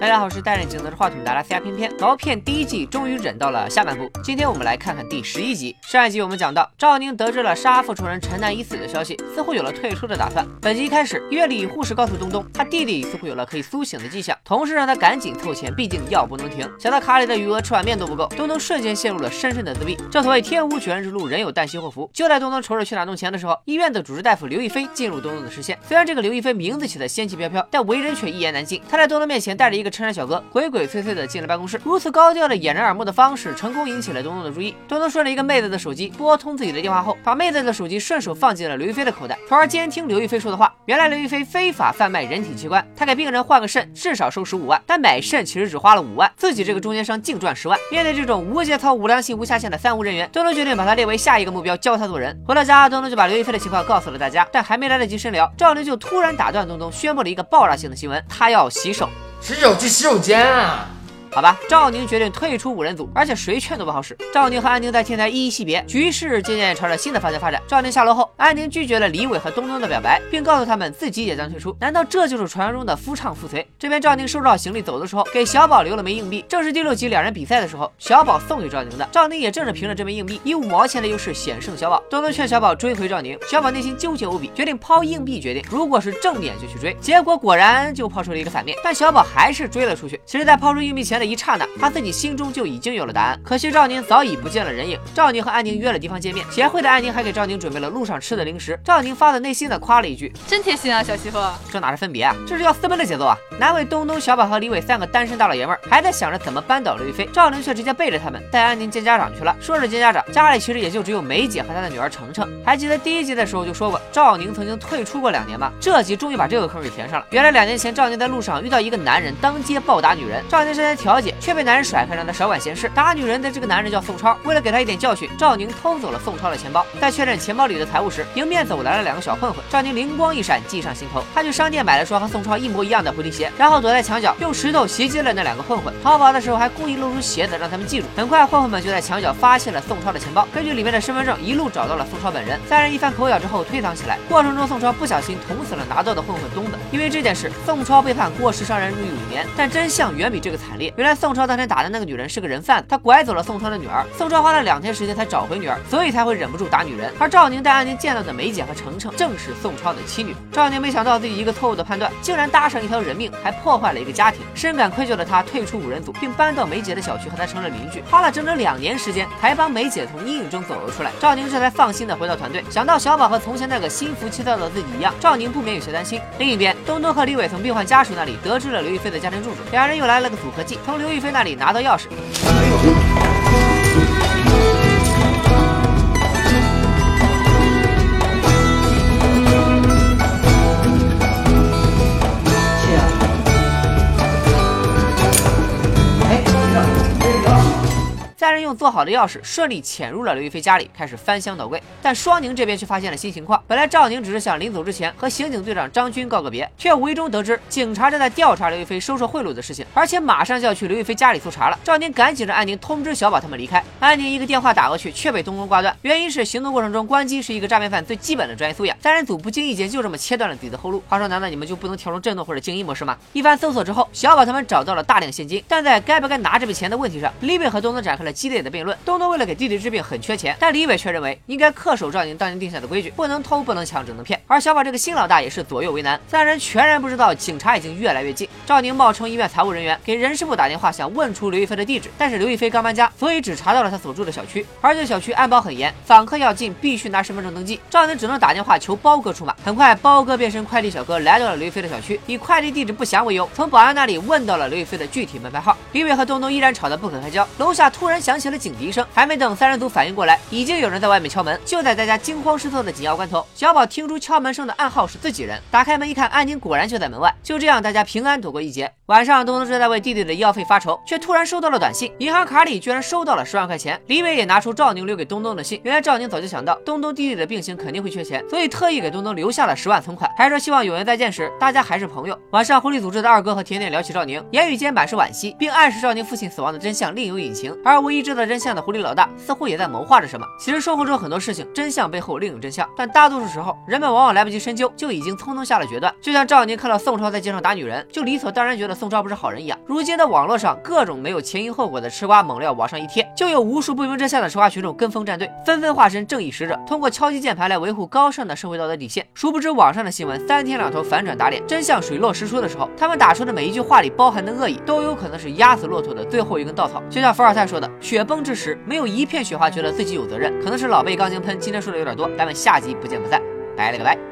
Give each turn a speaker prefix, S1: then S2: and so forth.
S1: 大家好，我是戴眼镜子的话筒的拉斯加偏偏。毛片第一季终于忍到了下半部，今天我们来看看第十一集。上一集我们讲到，赵宁得知了杀父仇人陈楠已死的消息，似乎有了退出的打算。本集一开始，医院里护士告诉东东，他弟弟似乎有了可以苏醒的迹象，同时让他赶紧凑钱，毕竟药不能停。想到卡里的余额吃碗面都不够，东东瞬间陷入了深深的自闭。正所谓天无绝人之路，人有旦夕祸福。就在东东愁着去哪弄钱的时候，医院的主治大夫刘亦菲进入东东的视线。虽然这个刘亦菲名字起的仙气飘飘，但为人却一言难尽。他在东东面前带着一个衬衫小哥，鬼鬼祟祟的进了办公室。如此高调的掩人耳目的方式，成功引起了东东的注意。东东顺着一个妹子的手机拨通自己的电话后，把妹子的手机顺手放进了刘亦菲的口袋，从而监听刘亦菲说的话。原来刘亦菲非法贩卖人体器官，她给病人换个肾至少收十五万，但买肾其实只花了五万，自己这个中间商净赚十万。面对这种无节操、无良心、无下限的三无人员，东东决定把他列为下一个目标，教他做人。回到家，东东就把刘亦菲的情况告诉了大家，但还没来得及深聊，赵宁就突然打断东东，宣布了一个爆炸性的新闻：他要洗手。
S2: 洗手去洗手间啊！
S1: 好吧，赵宁决定退出五人组，而且谁劝都不好使。赵宁和安宁在天台依依惜别，局势渐渐朝着新的方向发展。赵宁下楼后，安宁拒绝了李伟和东东的表白，并告诉他们自己也将退出。难道这就是传说中的夫唱妇随？这边赵宁收拾好行李走的时候，给小宝留了枚硬币，正是第六集两人比赛的时候，小宝送给赵宁的。赵宁也正是凭着这枚硬币，以五毛钱的优势险胜小宝。东东劝小宝追回赵宁，小宝内心纠结无比，决定抛硬币决定，如果是正面就去追。结果果然就抛出了一个反面，但小宝还是追了出去。其实，在抛出硬币前的一刹那，他。自己心中就已经有了答案，可惜赵宁早已不见了人影。赵宁和安宁约了地方见面，贤惠的安宁还给赵宁准备了路上吃的零食。赵宁发自内心的夸了一句：“
S3: 真贴心啊，小媳妇。”
S1: 这哪是分别啊，这是要私奔的节奏啊！难为东东、小宝和李伟三个单身大老爷们儿还在想着怎么扳倒刘亦菲，赵宁却直接背着他们带安宁见家长去了。说是见家长，家里其实也就只有梅姐和她的女儿程程。还记得第一集的时候就说过，赵宁曾经退出过两年吗？这集终于把这个坑给填上了。原来两年前赵宁在路上遇到一个男人当街暴打女人，赵宁上前调解，却被男人甩开，让他少管闲。事打女人的这个男人叫宋超，为了给他一点教训，赵宁偷走了宋超的钱包。在确认钱包里的财物时，迎面走来了两个小混混。赵宁灵光一闪，计上心头，他去商店买了双和宋超一模一样的回力鞋，然后躲在墙角用石头袭击了那两个混混。逃跑的时候还故意露出鞋子让他们记住。很快，混混们就在墙角发现了宋超的钱包，根据里面的身份证一路找到了宋超本人。三人一番口角之后推搡起来，过程中宋超不小心捅死了拿刀的混混东子。因为这件事，宋超被判过失伤人入狱五年。但真相远比这个惨烈。原来宋超当天打的那个女人是个人贩子，他拐走了。宋超的女儿，宋超花了两天时间才找回女儿，所以才会忍不住打女人。而赵宁带安宁见到的梅姐和程程，正是宋超的妻女。赵宁没想到自己一个错误的判断，竟然搭上一条人命，还破坏了一个家庭。深感愧疚的他退出五人组，并搬到梅姐的小区和她成了邻居，花了整整两年时间，才帮梅姐从阴影中走了出来。赵宁这才放心的回到团队。想到小宝和从前那个心浮气躁的自己一样，赵宁不免有些担心。另一边，东东和李伟从病患家属那里得知了刘亦菲的家庭住址，两人又来了个组合技，从刘亦菲那里拿到钥匙。好的钥匙顺利潜入了刘亦菲家里，开始翻箱倒柜。但双宁这边却发现了新情况。本来赵宁只是想临走之前和刑警队长张军告个别，却无意中得知警察正在调查刘亦菲收受贿赂的事情，而且马上就要去刘亦菲家里搜查了。赵宁赶紧让安宁通知小宝他们离开。安宁一个电话打过去，却被东东挂断，原因是行动过程中关机是一个诈骗犯最基本的专业素养。三人组不经意间就这么切断了自己的后路。话说，难道你们就不能调成震动或者静音模式吗？一番搜索之后，小宝他们找到了大量现金，但在该不该拿这笔钱的问题上，李伟和东东展开了激烈的辩论。东东为了给弟弟治病很缺钱，但李伟却认为应该恪守赵宁当年定下的规矩，不能偷不能抢，只能骗。而小宝这个新老大也是左右为难，三人全然不知道警察已经越来越近。赵宁冒充医院财务人员给人事部打电话，想问出刘亦菲的地址，但是刘亦菲刚搬家，所以只查到了她所住的小区，而且小区安保很严，访客要进必须拿身份证登记。赵宁只能打电话求包哥出马。很快，包哥变身快递小哥来到了刘亦菲的小区，以快递地址不详为由，从保安那里问到了刘亦菲的具体门牌号。李伟和东东依然吵得不可开交，楼下突然响起了警警笛声，还没等三人。组反应过来，已经有人在外面敲门。就在大家惊慌失措的紧要关头，小宝听出敲门声的暗号是自己人，打开门一看，安宁果然就在门外。就这样，大家平安躲过一劫。晚上，东东正在为弟弟的医药费发愁，却突然收到了短信，银行卡里居然收到了十万块钱。李伟也拿出赵宁留给东东的信，原来赵宁早就想到东东弟弟的病情肯定会缺钱，所以特意给东东留下了十万存款，还说希望有缘再见时大家还是朋友。晚上，狐狸组织的二哥和甜甜聊起赵宁，言语间满是惋惜，并暗示赵宁父亲死亡的真相另有隐情。而唯一知道。了真相的狐狸老大似乎也在谋划着什么。其实生活中很多事情，真相背后另有真相，但大多数时候，人们往往来不及深究，就已经匆匆下了决断。就像赵宁看到宋超在街上打女人，就理所当然觉得宋超不是好人一样。如今的网络上，各种没有前因后果的吃瓜猛料往上一贴，就有无数不明真相的吃瓜群众跟风站队，纷纷化身正义使者，通过敲击键盘来维护高尚的社会道德底线。殊不知，网上的新闻三天两头反转打脸，真相水落石出的时候，他们打出的每一句话里包含的恶意，都有可能是压死骆驼的最后一根稻草。就像伏尔泰说的：“雪崩之时，没有一片雪花觉得自己有责任。”可能是老被钢筋喷，今天说的有点多，咱们下集不见不散，拜了个拜。